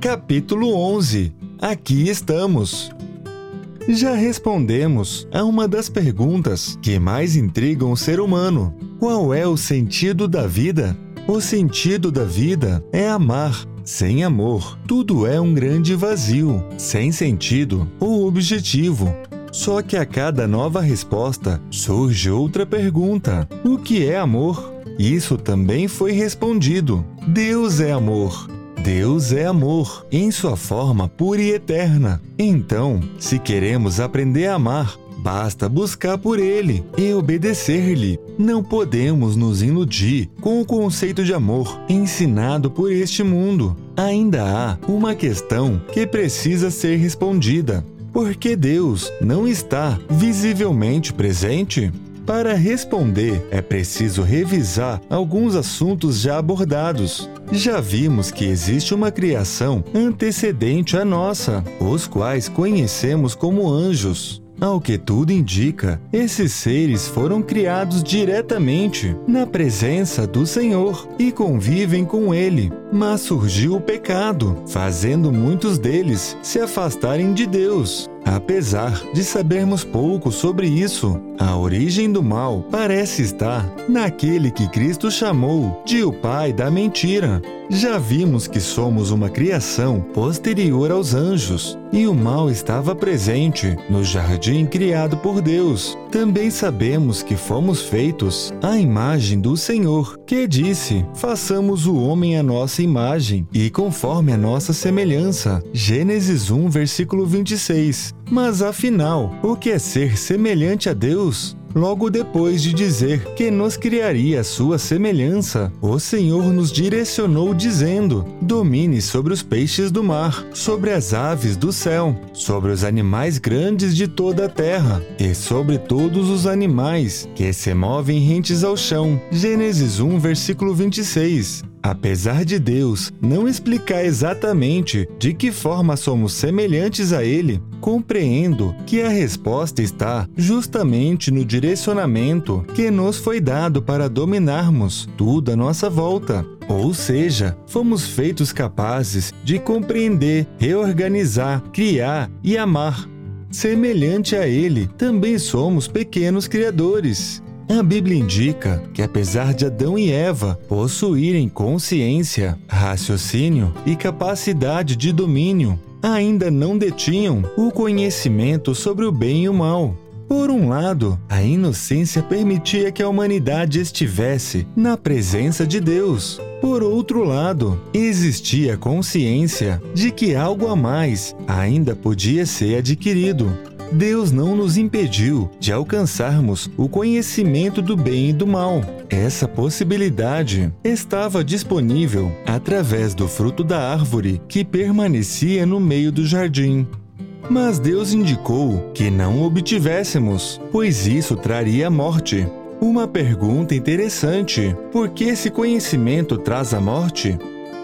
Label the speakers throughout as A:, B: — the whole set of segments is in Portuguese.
A: Capítulo 11 Aqui estamos. Já respondemos a uma das perguntas que mais intrigam o ser humano: qual é o sentido da vida? O sentido da vida é amar. Sem amor, tudo é um grande vazio, sem sentido ou objetivo. Só que a cada nova resposta surge outra pergunta: o que é amor? Isso também foi respondido: Deus é amor. Deus é amor, em sua forma pura e eterna. Então, se queremos aprender a amar, basta buscar por Ele e obedecer-lhe. Não podemos nos iludir com o conceito de amor ensinado por este mundo. Ainda há uma questão que precisa ser respondida. Por que Deus não está visivelmente presente? Para responder, é preciso revisar alguns assuntos já abordados. Já vimos que existe uma criação antecedente à nossa, os quais conhecemos como anjos. Ao que tudo indica, esses seres foram criados diretamente na presença do Senhor e convivem com Ele. Mas surgiu o pecado, fazendo muitos deles se afastarem de Deus. Apesar de sabermos pouco sobre isso, a origem do mal parece estar naquele que Cristo chamou de o pai da mentira. Já vimos que somos uma criação posterior aos anjos, e o mal estava presente no jardim criado por Deus. Também sabemos que fomos feitos à imagem do Senhor, que disse: Façamos o homem à nossa imagem e conforme a nossa semelhança. Gênesis 1, versículo 26. Mas afinal, o que é ser semelhante a Deus? Logo depois de dizer que nos criaria a sua semelhança, o Senhor nos direcionou dizendo: Domine sobre os peixes do mar, sobre as aves do céu, sobre os animais grandes de toda a terra e sobre todos os animais que se movem rentes ao chão. Gênesis 1, versículo 26. Apesar de Deus não explicar exatamente de que forma somos semelhantes a Ele, compreendo que a resposta está justamente no direcionamento que nos foi dado para dominarmos tudo à nossa volta. Ou seja, fomos feitos capazes de compreender, reorganizar, criar e amar. Semelhante a Ele, também somos pequenos criadores. A Bíblia indica que, apesar de Adão e Eva possuírem consciência, raciocínio e capacidade de domínio, ainda não detinham o conhecimento sobre o bem e o mal. Por um lado, a inocência permitia que a humanidade estivesse na presença de Deus. Por outro lado, existia consciência de que algo a mais ainda podia ser adquirido, Deus não nos impediu de alcançarmos o conhecimento do bem e do mal. Essa possibilidade estava disponível através do fruto da árvore que permanecia no meio do jardim. Mas Deus indicou que não obtivéssemos, pois isso traria a morte. Uma pergunta interessante: por que esse conhecimento traz a morte?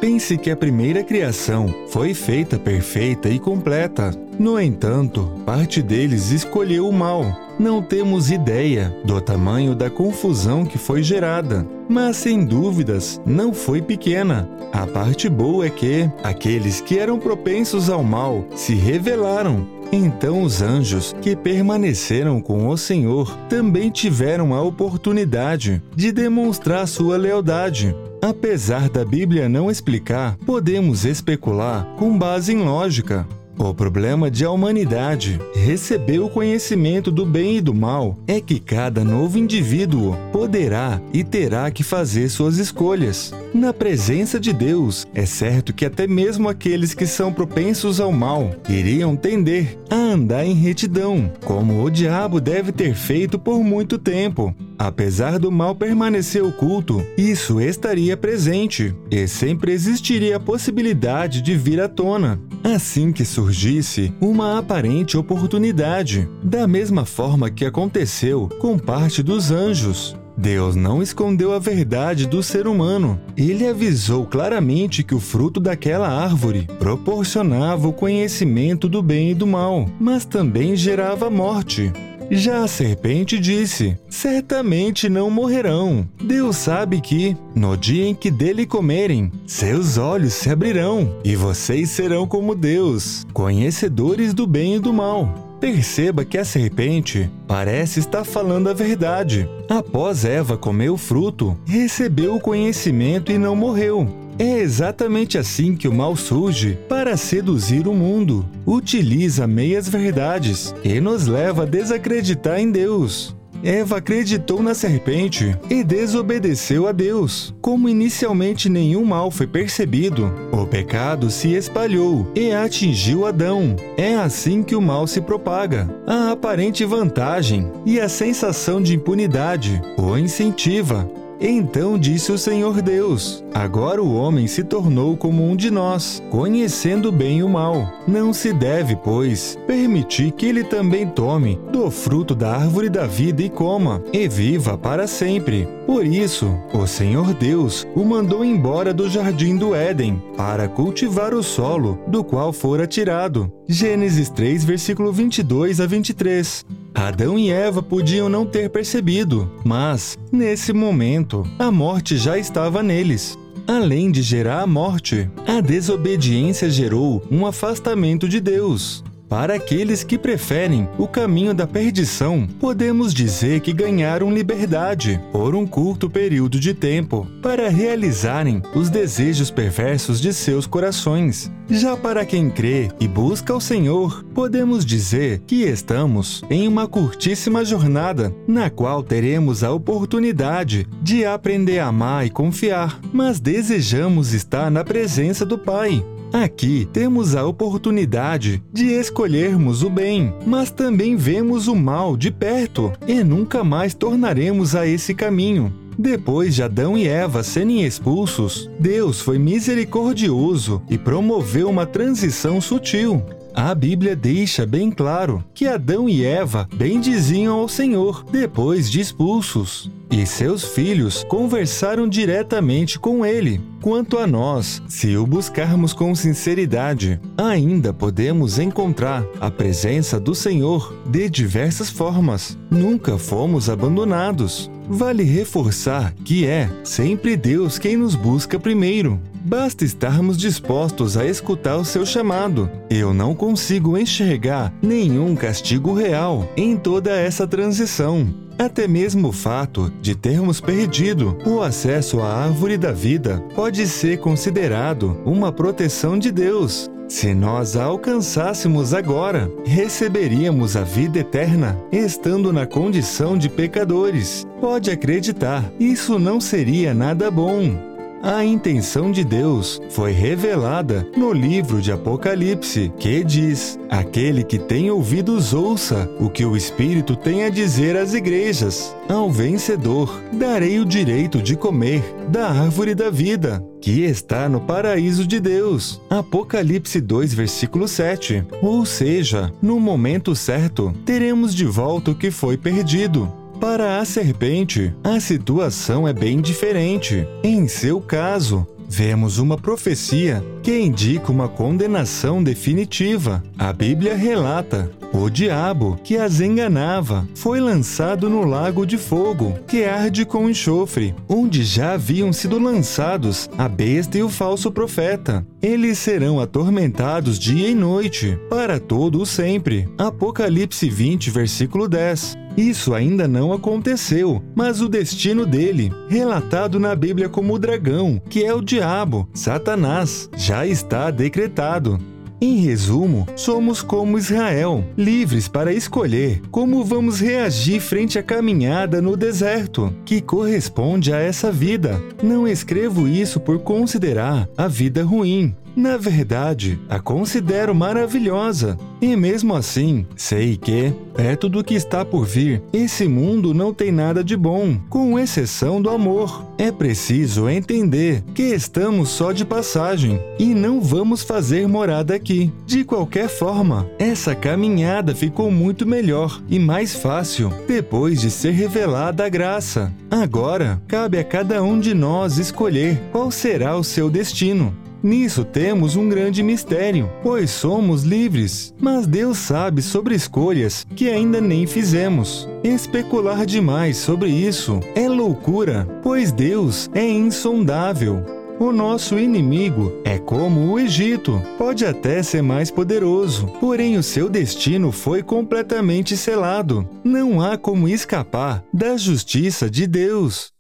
A: Pense que a primeira criação foi feita perfeita e completa. No entanto, parte deles escolheu o mal. Não temos ideia do tamanho da confusão que foi gerada, mas sem dúvidas não foi pequena. A parte boa é que aqueles que eram propensos ao mal se revelaram. Então os anjos que permaneceram com o Senhor também tiveram a oportunidade de demonstrar sua lealdade. Apesar da Bíblia não explicar, podemos especular com base em lógica. O problema de a humanidade receber o conhecimento do bem e do mal é que cada novo indivíduo poderá e terá que fazer suas escolhas. Na presença de Deus, é certo que até mesmo aqueles que são propensos ao mal iriam tender a andar em retidão, como o diabo deve ter feito por muito tempo. Apesar do mal permanecer oculto, isso estaria presente e sempre existiria a possibilidade de vir à tona. Assim que surgisse uma aparente oportunidade, da mesma forma que aconteceu com parte dos anjos. Deus não escondeu a verdade do ser humano. Ele avisou claramente que o fruto daquela árvore proporcionava o conhecimento do bem e do mal, mas também gerava morte. Já a serpente disse: Certamente não morrerão. Deus sabe que, no dia em que dele comerem, seus olhos se abrirão e vocês serão como Deus, conhecedores do bem e do mal. Perceba que a serpente parece estar falando a verdade. Após Eva comer o fruto, recebeu o conhecimento e não morreu. É exatamente assim que o mal surge para seduzir o mundo. Utiliza meias verdades e nos leva a desacreditar em Deus. Eva acreditou na serpente e desobedeceu a Deus. Como inicialmente nenhum mal foi percebido, o pecado se espalhou e atingiu Adão. É assim que o mal se propaga. A aparente vantagem e a sensação de impunidade o incentiva então disse o Senhor Deus: Agora o homem se tornou como um de nós, conhecendo bem o mal. Não se deve, pois, permitir que ele também tome do fruto da árvore da vida e coma, e viva para sempre. Por isso, o Senhor Deus o mandou embora do jardim do Éden, para cultivar o solo do qual fora tirado. Gênesis 3, versículo 22 a 23. Adão e Eva podiam não ter percebido, mas, nesse momento, a morte já estava neles. Além de gerar a morte, a desobediência gerou um afastamento de Deus. Para aqueles que preferem o caminho da perdição, podemos dizer que ganharam liberdade por um curto período de tempo para realizarem os desejos perversos de seus corações. Já para quem crê e busca o Senhor, podemos dizer que estamos em uma curtíssima jornada na qual teremos a oportunidade de aprender a amar e confiar, mas desejamos estar na presença do Pai Aqui temos a oportunidade de escolhermos o bem, mas também vemos o mal de perto e nunca mais tornaremos a esse caminho. Depois de Adão e Eva serem expulsos, Deus foi misericordioso e promoveu uma transição sutil. A Bíblia deixa bem claro que Adão e Eva bendiziam ao Senhor depois de expulsos, e seus filhos conversaram diretamente com ele. Quanto a nós, se o buscarmos com sinceridade, ainda podemos encontrar a presença do Senhor de diversas formas. Nunca fomos abandonados. Vale reforçar que é sempre Deus quem nos busca primeiro. Basta estarmos dispostos a escutar o seu chamado. Eu não consigo enxergar nenhum castigo real em toda essa transição. Até mesmo o fato de termos perdido o acesso à árvore da vida pode ser considerado uma proteção de Deus. Se nós a alcançássemos agora, receberíamos a vida eterna, estando na condição de pecadores. Pode acreditar, isso não seria nada bom. A intenção de Deus foi revelada no livro de Apocalipse, que diz: Aquele que tem ouvidos, ouça o que o Espírito tem a dizer às igrejas. Ao vencedor, darei o direito de comer da árvore da vida, que está no paraíso de Deus. Apocalipse 2, versículo 7. Ou seja, no momento certo, teremos de volta o que foi perdido. Para a serpente, a situação é bem diferente. Em seu caso, vemos uma profecia que indica uma condenação definitiva. A Bíblia relata: o diabo que as enganava foi lançado no lago de fogo, que arde com enxofre, onde já haviam sido lançados a besta e o falso profeta. Eles serão atormentados dia e noite, para todo o sempre. Apocalipse 20, versículo 10. Isso ainda não aconteceu, mas o destino dele, relatado na Bíblia como o dragão, que é o diabo, Satanás, já está decretado. Em resumo, somos como Israel, livres para escolher como vamos reagir frente à caminhada no deserto, que corresponde a essa vida. Não escrevo isso por considerar a vida ruim, na verdade, a considero maravilhosa. E mesmo assim, sei que, perto do que está por vir, esse mundo não tem nada de bom, com exceção do amor. É preciso entender que estamos só de passagem e não vamos fazer morada aqui. De qualquer forma, essa caminhada ficou muito melhor e mais fácil depois de ser revelada a graça. Agora, cabe a cada um de nós escolher qual será o seu destino. Nisso temos um grande mistério, pois somos livres, mas Deus sabe sobre escolhas que ainda nem fizemos. Especular demais sobre isso é loucura, pois Deus é insondável. O nosso inimigo é como o Egito, pode até ser mais poderoso, porém o seu destino foi completamente selado. Não há como escapar da justiça de Deus.